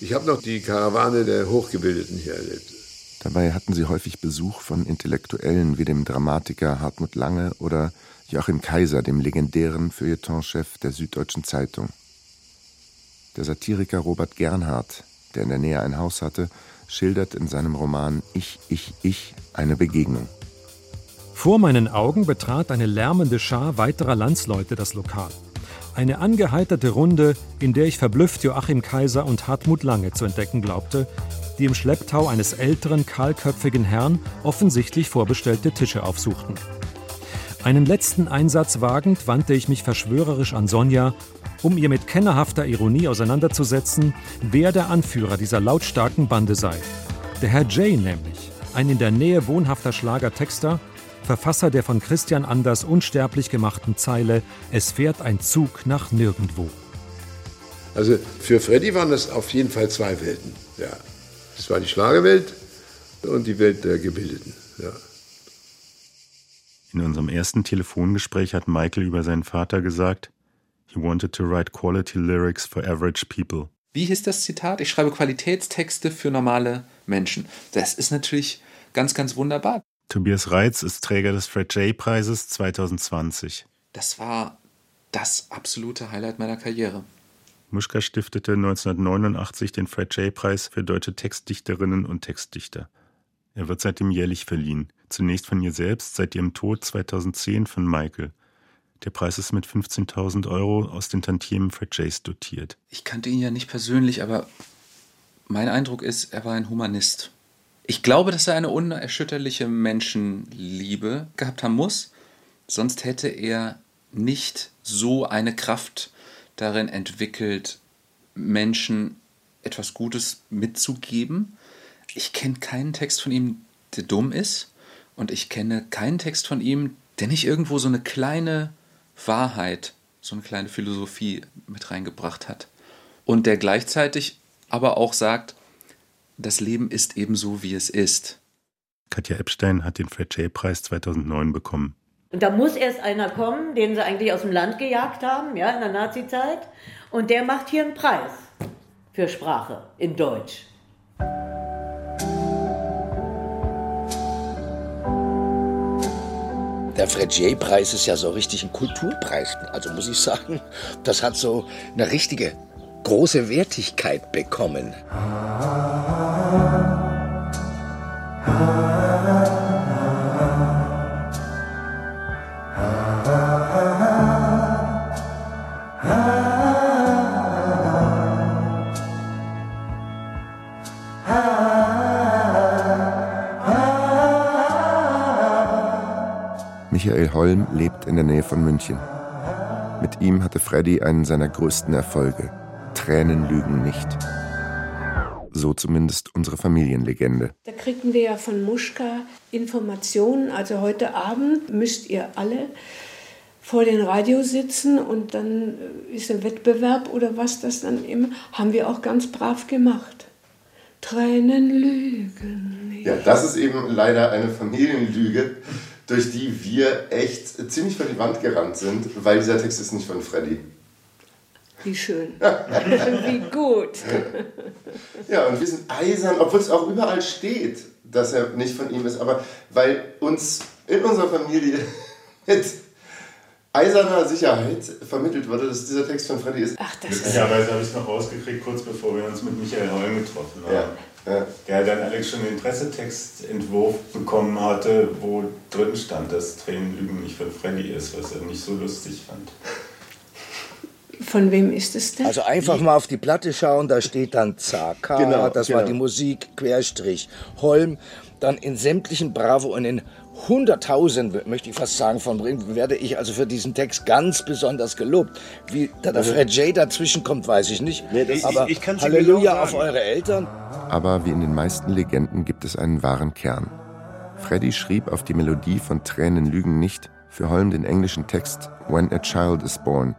Speaker 14: Ich habe noch die Karawane der Hochgebildeten hier erlebt.
Speaker 4: Dabei hatten sie häufig Besuch von Intellektuellen wie dem Dramatiker Hartmut Lange oder Joachim Kaiser, dem legendären Feuilletonchef der Süddeutschen Zeitung. Der Satiriker Robert Gernhardt, der in der Nähe ein Haus hatte, schildert in seinem Roman Ich, ich, ich eine Begegnung.
Speaker 10: Vor meinen Augen betrat eine lärmende Schar weiterer Landsleute das Lokal. Eine angeheiterte Runde, in der ich verblüfft Joachim Kaiser und Hartmut Lange zu entdecken glaubte, die im Schlepptau eines älteren, kahlköpfigen Herrn offensichtlich vorbestellte Tische aufsuchten. Einen letzten Einsatz wagend wandte ich mich verschwörerisch an Sonja, um ihr mit kennerhafter Ironie auseinanderzusetzen, wer der Anführer dieser lautstarken Bande sei. Der Herr Jay nämlich, ein in der Nähe wohnhafter Schlagertexter, Verfasser der von Christian Anders unsterblich gemachten Zeile Es fährt ein Zug nach nirgendwo.
Speaker 14: Also für Freddy waren das auf jeden Fall zwei Welten. Ja. Es war die Schlagerwelt und die Welt der Gebildeten. Ja.
Speaker 7: In unserem ersten Telefongespräch hat Michael über seinen Vater gesagt, he wanted to write quality lyrics for average people.
Speaker 24: Wie hieß das Zitat? Ich schreibe Qualitätstexte für normale Menschen. Das ist natürlich ganz, ganz wunderbar.
Speaker 7: Tobias Reitz ist Träger des Fred J. Preises 2020.
Speaker 24: Das war das absolute Highlight meiner Karriere.
Speaker 7: Muschka stiftete 1989 den Fred J. Preis für deutsche Textdichterinnen und Textdichter. Er wird seitdem jährlich verliehen. Zunächst von ihr selbst, seit ihrem Tod 2010 von Michael. Der Preis ist mit 15.000 Euro aus den Tantiemen Fred Jays dotiert.
Speaker 24: Ich kannte ihn ja nicht persönlich, aber mein Eindruck ist, er war ein Humanist. Ich glaube, dass er eine unerschütterliche Menschenliebe gehabt haben muss, sonst hätte er nicht so eine Kraft darin entwickelt, Menschen etwas Gutes mitzugeben. Ich kenne keinen Text von ihm, der dumm ist, und ich kenne keinen Text von ihm, der nicht irgendwo so eine kleine Wahrheit, so eine kleine Philosophie mit reingebracht hat. Und der gleichzeitig aber auch sagt, das Leben ist eben so, wie es ist.
Speaker 7: Katja Epstein hat den Fred J. Preis 2009 bekommen.
Speaker 25: Und da muss erst einer kommen, den sie eigentlich aus dem Land gejagt haben, ja, in der Nazizeit. Und der macht hier einen Preis für Sprache in Deutsch.
Speaker 26: Der Fred-J-Preis ist ja so richtig ein Kulturpreis. Also muss ich sagen, das hat so eine richtige große Wertigkeit bekommen.
Speaker 4: Michael Holm lebt in der Nähe von München. Mit ihm hatte Freddy einen seiner größten Erfolge. Tränen lügen nicht. So zumindest unsere Familienlegende.
Speaker 20: Da kriegten wir ja von Muschka Informationen. Also heute Abend müsst ihr alle vor dem Radio sitzen und dann ist ein Wettbewerb oder was das dann immer. Haben wir auch ganz brav gemacht. Tränen lügen nicht.
Speaker 4: Ja, das ist eben leider eine Familienlüge, durch die wir echt ziemlich vor die Wand gerannt sind, weil dieser Text ist nicht von Freddy.
Speaker 20: Wie schön. (laughs) Wie gut. (laughs)
Speaker 4: Ja, und wir sind eisern, obwohl es auch überall steht, dass er nicht von ihm ist, aber weil uns in unserer Familie (laughs) mit eiserner Sicherheit vermittelt wurde, dass dieser Text von Freddy ist.
Speaker 20: Ach, das
Speaker 18: Glücklicherweise habe ich es noch rausgekriegt, kurz bevor wir uns mit Michael Holm getroffen haben.
Speaker 4: Ja, ja.
Speaker 18: Der dann Alex schon den Pressetextentwurf bekommen hatte, wo drin stand, dass Tränenlügen nicht von Freddy ist, was er nicht so lustig fand.
Speaker 20: Von wem ist es denn?
Speaker 26: Also einfach mal auf die Platte schauen, da steht dann Zaka,
Speaker 4: Genau,
Speaker 26: das war
Speaker 4: genau.
Speaker 26: die Musik, Querstrich, Holm. Dann in sämtlichen Bravo und in Hunderttausend, möchte ich fast sagen, von Bremen, werde ich also für diesen Text ganz besonders gelobt. Wie da der
Speaker 4: Mhm.
Speaker 26: Fred J. dazwischen kommt, weiß ich nicht.
Speaker 4: das-
Speaker 26: Aber
Speaker 4: ich- ich kann's dir
Speaker 26: Halleluja
Speaker 4: genau
Speaker 26: auf
Speaker 4: sagen.
Speaker 26: eure Eltern.
Speaker 4: Aber wie in den meisten Legenden gibt es einen wahren Kern. Freddy schrieb auf die Melodie von Tränen lügen nicht für Holm den englischen Text When a Child is Born,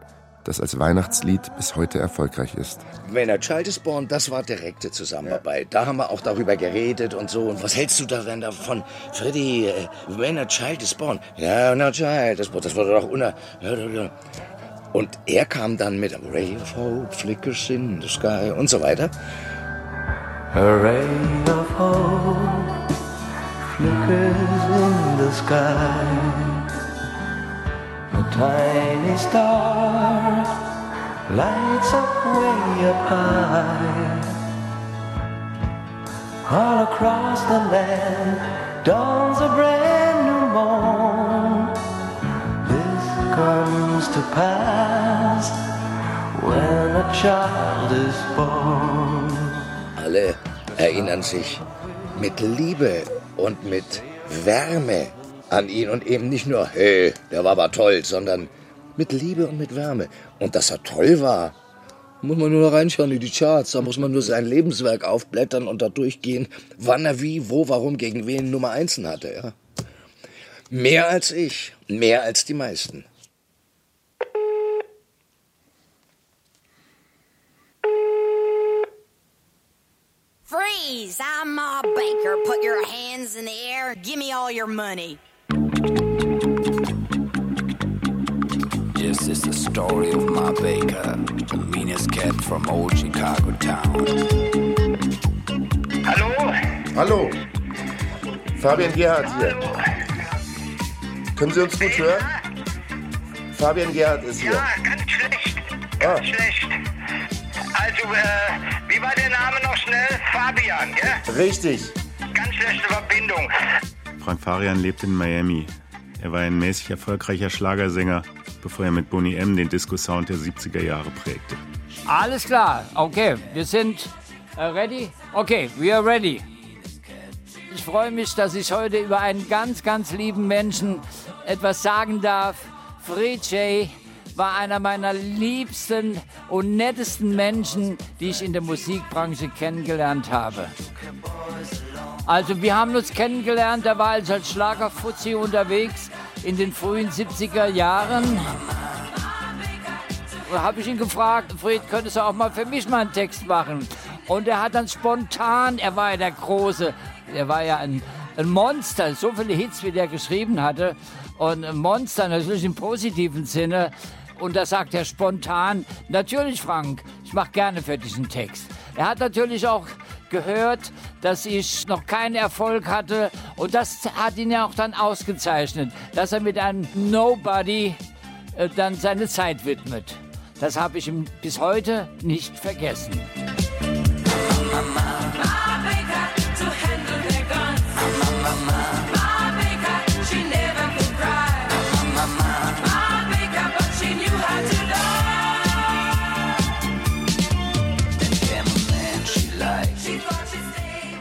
Speaker 4: das als Weihnachtslied bis heute erfolgreich ist.
Speaker 26: When a Child is Born, das war direkte Zusammenarbeit. Da haben wir auch darüber geredet und so. Und was hältst du da denn davon? Freddy, äh, When a Child is Born. Ja, when a Child is Born. Das wurde doch uner... Und er kam dann mit Ray of Hope flickers in the sky und so weiter.
Speaker 3: A ray of hope flickers in the sky. Tiny star lights up way up high. All across the land dawns a brand new morn. This comes to pass when a child is born.
Speaker 26: Alle erinnern sich mit Liebe und mit Wärme an ihn und eben nicht nur, hey, der war aber toll, sondern mit Liebe und mit Wärme. Und dass er toll war, muss man nur reinschauen in die Charts. Da muss man nur sein Lebenswerk aufblättern und da durchgehen, wann er wie, wo, warum, gegen wen Nummer Einsen hatte. Ja. Mehr als ich, mehr als die meisten.
Speaker 27: Freeze! I'm Ma Baker. Put your hands in the air. Give me all your money.
Speaker 28: This is the story of Ma Baker, the meanest cat from old Chicago town.
Speaker 4: Hallo? Hallo. Fabian Gerhardt hier. Können Sie uns gut hören? Fabian Gerhardt ist hier.
Speaker 29: Ja, ganz schlecht. Ganz
Speaker 4: Ah.
Speaker 29: schlecht. Also, äh, wie war der Name noch schnell? Fabian, gell?
Speaker 4: Richtig.
Speaker 29: Ganz schlechte Verbindung.
Speaker 7: Frank Farian lebt in Miami. Er war ein mäßig erfolgreicher Schlagersänger, bevor er mit Boney M. den Disco-Sound der 70er Jahre prägte.
Speaker 30: Alles klar, okay, wir sind äh, ready? Okay, we are ready. Ich freue mich, dass ich heute über einen ganz, ganz lieben Menschen etwas sagen darf. Fred J. war einer meiner liebsten und nettesten Menschen, die ich in der Musikbranche kennengelernt habe. Also wir haben uns kennengelernt, er war als als Schlagerfuzzi unterwegs in den frühen 70er Jahren. Habe ich ihn gefragt, Fred, könntest du auch mal für mich mal einen Text machen? Und er hat dann spontan, er war ja der Große, er war ja ein, ein Monster, so viele Hits, wie der geschrieben hatte. Und ein Monster natürlich im positiven Sinne. Und da sagt er spontan, natürlich Frank, ich mache gerne für diesen Text. Er hat natürlich auch gehört, dass ich noch keinen Erfolg hatte. Und das hat ihn ja auch dann ausgezeichnet, dass er mit einem Nobody äh, dann seine Zeit widmet. Das habe ich ihm bis heute nicht vergessen.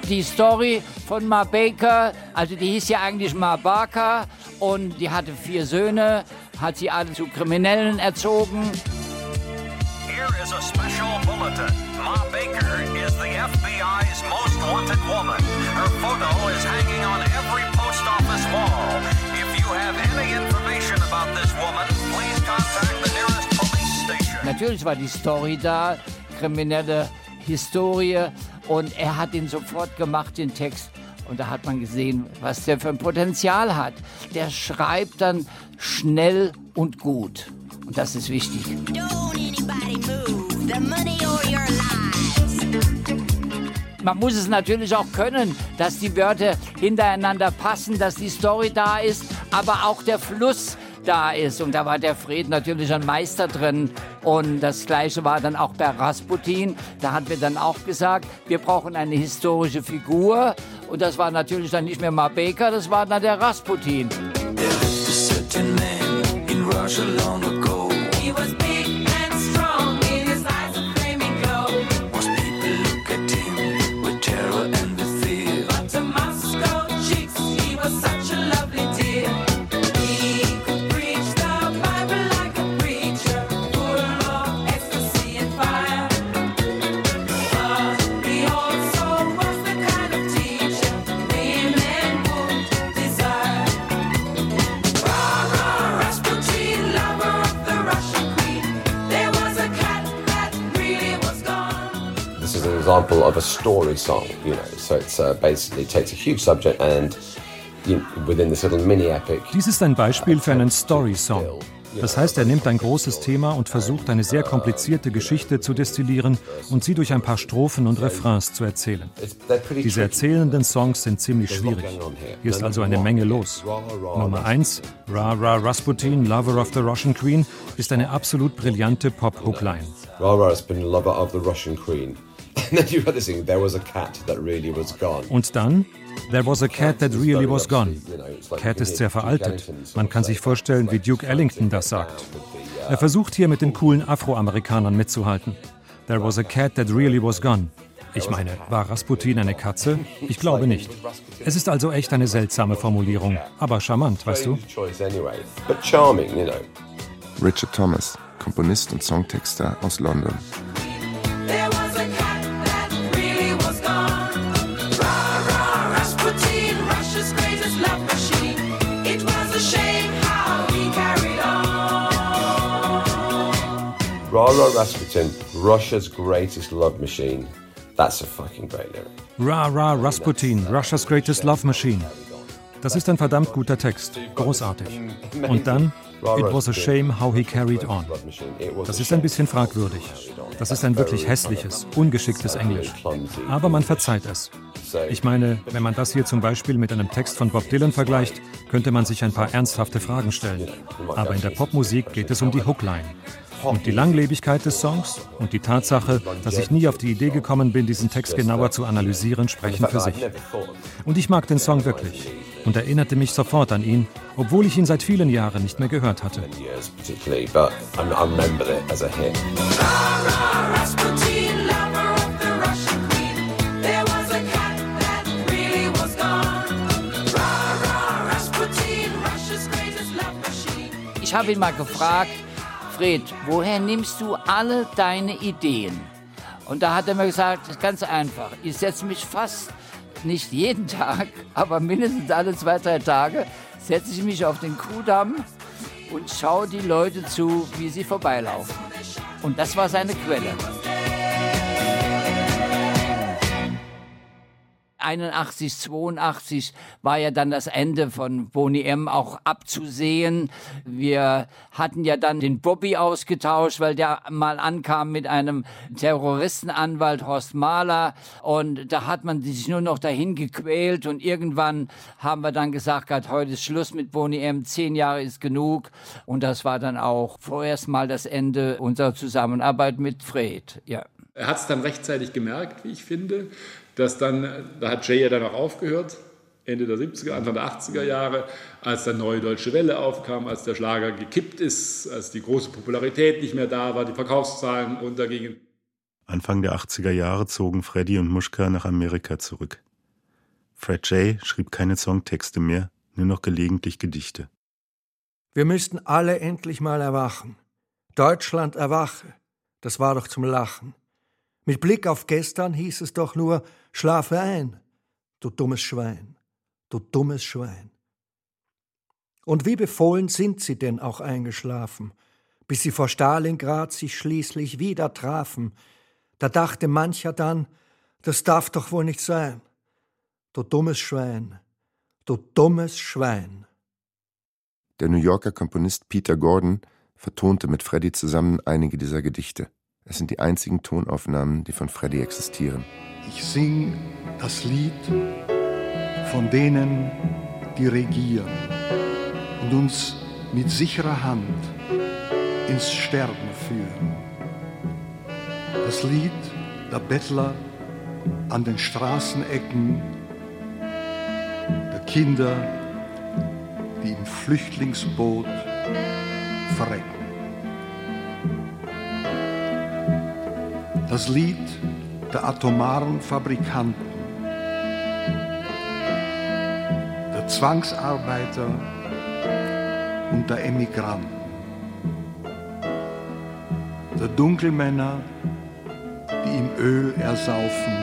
Speaker 30: Die Story von Ma Baker, also die hieß ja eigentlich Ma Barker und die hatte vier Söhne, hat sie alle zu Kriminellen erzogen.
Speaker 12: Here is a special bulletin. Ma Baker is the FBI's most wanted woman. Her photo is hanging on every post office wall. If you have any information about this woman, please contact the nearest police station.
Speaker 30: Natürlich war die Story da, kriminelle Historie und er hat ihn sofort gemacht, den Text. Und da hat man gesehen, was der für ein Potenzial hat. Der schreibt dann schnell und gut. Und das ist wichtig.
Speaker 27: The money or your lives.
Speaker 30: Man muss es natürlich auch können, dass die Wörter hintereinander passen, dass die Story da ist, aber auch der Fluss da ist. Und da war der Fred natürlich ein Meister drin. Und das Gleiche war dann auch bei Rasputin. Da hatten wir dann auch gesagt, wir brauchen eine historische Figur. Und das war natürlich dann nicht mehr Ma Baker, das war dann der Rasputin.
Speaker 28: A
Speaker 31: example of a story song, you know. So it's uh, basically takes a huge subject and you within this little mini epic.
Speaker 10: Dies ist ein Beispiel für einen Story-Song. Das heißt, er nimmt ein großes Thema und versucht, eine sehr komplizierte Geschichte zu destillieren und sie durch ein paar Strophen und Refrains zu erzählen. Diese erzählenden Songs sind ziemlich schwierig. Hier ist also eine Menge los. Nummer 1, Ra Ra Rasputin, Lover of the Russian Queen, ist eine absolut brillante Pop-Hook-Line.
Speaker 31: Rara has been lover of the Russian queen. (laughs) And then you've got this thing, there was a cat that really was gone.
Speaker 10: Und dann There was a cat that really was gone. Cat ist sehr veraltet. Man kann sich vorstellen, wie Duke Ellington das sagt. Er versucht hier mit den coolen Afroamerikanern mitzuhalten. There was a cat that really was gone. Ich meine, war Rasputin eine Katze? Ich glaube nicht. Es ist also echt eine seltsame Formulierung, aber charmant, weißt du?
Speaker 31: Choice anyway, but charming, you know.
Speaker 4: Richard Thomas, Komponist und Songtexter aus London.
Speaker 31: Rara Rasputin, Russia's greatest love machine. That's a fucking great lyric.
Speaker 10: Ra Ra Rasputin, Russia's Greatest Love Machine. Das ist ein verdammt guter Text. Großartig. Und dann, It was a shame how he carried on. Das ist ein bisschen fragwürdig. Das ist ein wirklich hässliches, ungeschicktes Englisch. Aber man verzeiht es. Ich meine, wenn man das hier zum Beispiel mit einem Text von Bob Dylan vergleicht, könnte man sich ein paar ernsthafte Fragen stellen. Aber in der Popmusik geht es um die Hookline. Und die Langlebigkeit des Songs und die Tatsache, dass ich nie auf die Idee gekommen bin, diesen Text genauer zu analysieren, sprechen für sich. Und ich mag den Song wirklich und erinnerte mich sofort an ihn, obwohl ich ihn seit vielen Jahren nicht mehr gehört hatte.
Speaker 30: Ich habe ihn mal gefragt, Fred, woher nimmst du alle deine Ideen? Und da hat er mir gesagt, ganz einfach. Ich setze mich fast nicht jeden (laughs) Tag, aber mindestens alle zwei, drei Tage, setze ich mich auf den Kuhdamm und schaue die Leute zu, wie sie vorbeilaufen. Und das war seine Quelle. 81, 82 war ja dann das Ende von Boni M auch abzusehen. Wir hatten ja dann den Bobby ausgetauscht, weil der mal ankam mit einem Terroristenanwalt Horst Mahler und da hat man sich nur noch dahin gequält und irgendwann haben wir dann gesagt, gehabt, heute ist Schluss mit Boni M, zehn Jahre ist genug und das war dann auch vorerst mal das Ende unserer Zusammenarbeit mit Fred. Ja.
Speaker 13: Er hat es dann rechtzeitig gemerkt, wie ich finde, dass dann, da hat Jay ja dann auch aufgehört, Ende der 70er, Anfang der 80er Jahre, als dann Neue Deutsche Welle aufkam, als der Schlager gekippt ist, als die große Popularität nicht mehr da war, die Verkaufszahlen runtergingen.
Speaker 7: Anfang der 80er Jahre zogen Freddy und Muschka nach Amerika zurück. Fred J. schrieb keine Songtexte mehr, nur noch gelegentlich Gedichte.
Speaker 5: Wir müssten alle endlich mal erwachen. Deutschland erwache. Das war doch zum Lachen. Mit Blick auf gestern hieß es doch nur, schlafe ein, du dummes Schwein, du dummes Schwein. Und wie befohlen sind sie denn auch eingeschlafen, bis sie vor Stalingrad sich schließlich wieder trafen. Da dachte mancher dann, das darf doch wohl nicht sein. Du dummes Schwein, du dummes Schwein.
Speaker 4: Der New Yorker Komponist Peter Gordon vertonte mit Freddy zusammen einige dieser Gedichte. Es sind die einzigen Tonaufnahmen, die von Freddy existieren.
Speaker 32: Ich sing das Lied von denen, die regieren und uns mit sicherer Hand ins Sterben führen. Das Lied der Bettler an den Straßenecken, der Kinder, die im Flüchtlingsboot verrecken. Das Lied der atomaren Fabrikanten, der Zwangsarbeiter und der Emigranten, der Dunkelmänner, die im Öl ersaufen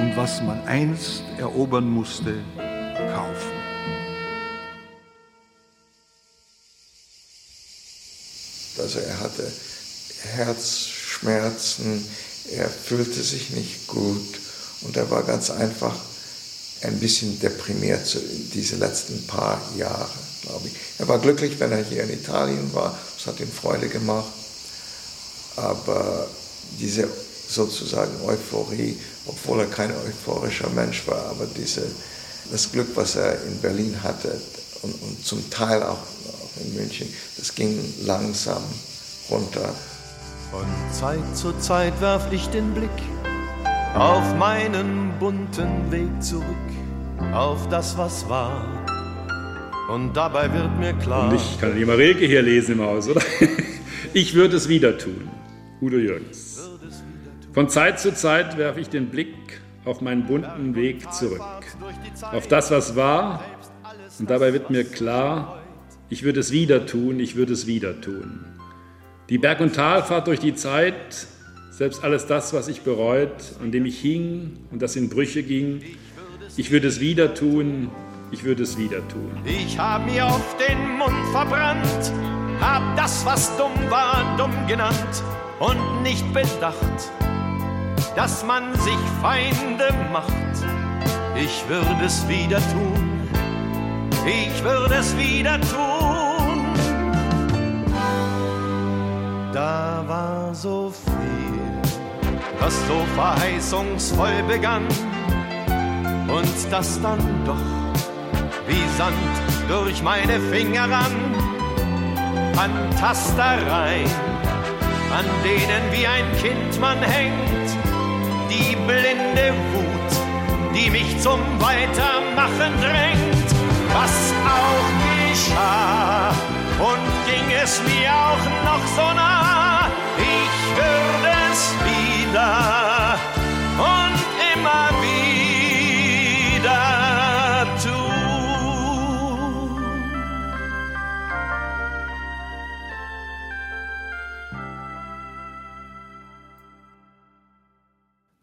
Speaker 32: und was man einst erobern musste, kaufen.
Speaker 33: Also er hatte Herzschmerzen, er fühlte sich nicht gut und er war ganz einfach ein bisschen deprimiert diese letzten paar Jahre, glaube ich. Er war glücklich, wenn er hier in Italien war, das hat ihm Freude gemacht, aber diese sozusagen Euphorie, obwohl er kein euphorischer Mensch war, aber diese, das Glück, was er in Berlin hatte und, und zum Teil auch, auch in München, das ging langsam runter.
Speaker 12: Von Zeit zu Zeit werf ich den Blick auf meinen bunten Weg zurück, auf das, was war. Und dabei wird mir klar.
Speaker 13: Und ich kann die Marelke hier lesen im Haus, oder? (laughs) Ich würde es wieder tun. Udo Jürgens. Von Zeit zu Zeit werfe ich den Blick auf meinen bunten Weg zurück, auf das, was war, und dabei wird mir klar, ich würde es wieder tun, ich würde es wieder tun. Die Berg- und Talfahrt durch die Zeit, selbst alles das, was ich bereut, an dem ich hing und das in Brüche ging, ich würde es wieder tun, ich würde es wieder tun.
Speaker 12: Ich hab mir oft den Mund verbrannt, hab das, was dumm war, dumm genannt und nicht bedacht, dass man sich Feinde macht. Ich würde es wieder tun, ich würde es wieder tun. Da war so viel, was so verheißungsvoll begann und das dann doch wie Sand durch meine Finger rann. An an denen wie ein Kind man hängt, die blinde Wut, die mich zum Weitermachen drängt. Was auch geschah, und ging es mir auch noch so nah, ich würde es wieder und immer wieder tun.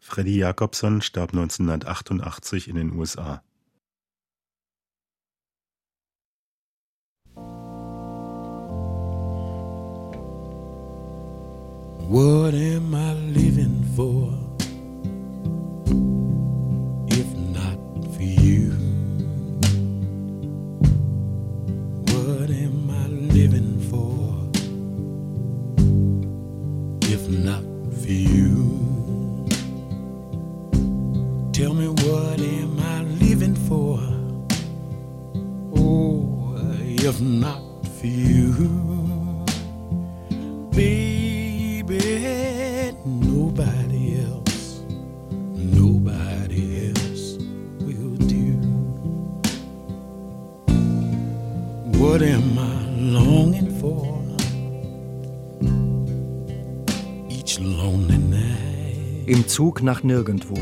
Speaker 7: Freddy Jacobson starb 1988 in den USA.
Speaker 34: What am I living for? If not for you, what am I living for? If not for you, tell me what am I living for? Oh, if not for you What am I longing for? Each lonely night.
Speaker 5: Im Zug nach nirgendwo.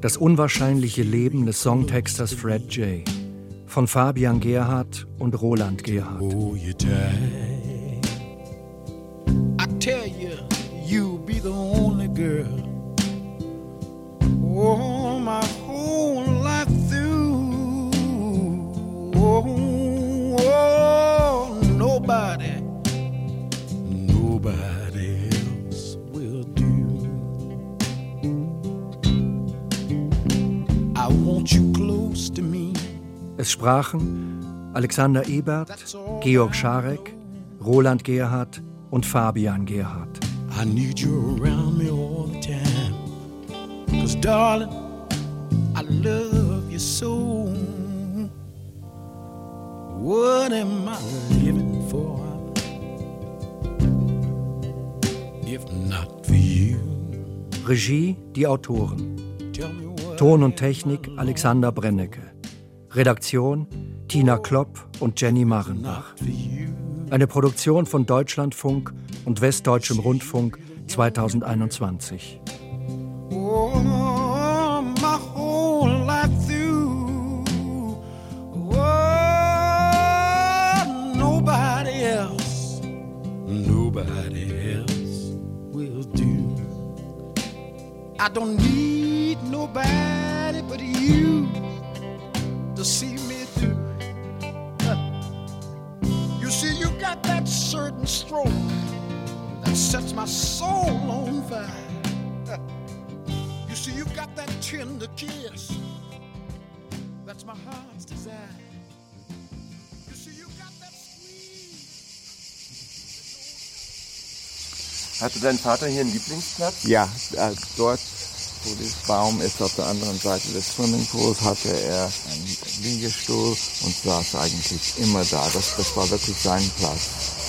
Speaker 5: Das unwahrscheinliche Leben des Songtexters Fred J. Von Fabian Gerhardt und Roland Gerhardt.
Speaker 34: Oh, you die.
Speaker 5: Es sprachen Alexander Ebert, Georg Scharek, Roland Gerhardt und Fabian Gerhardt.
Speaker 34: I need you around me all the time. Cause darling, I love you so. What am I living for? If not for you.
Speaker 5: Regie die Autoren. Ton und Technik Alexander Brennecke. Redaktion Tina Klopp und Jenny Marrenbach. Eine Produktion von Deutschlandfunk und Westdeutschem Rundfunk 2021.
Speaker 34: Oh, my whole life through. Oh, nobody else, nobody else will do. I don't need certain stroke that sets my soul on fire. (laughs) You see, you got that tender kiss. That's my heart's desire. You see, you got that
Speaker 4: Hatte dein Vater hier einen Lieblingsplatz?
Speaker 33: Ja, äh, dort, wo der Baum ist, auf der anderen Seite des Swimmingpools, hatte er einen Liegestuhl und saß eigentlich immer da. Das, das war wirklich sein Platz.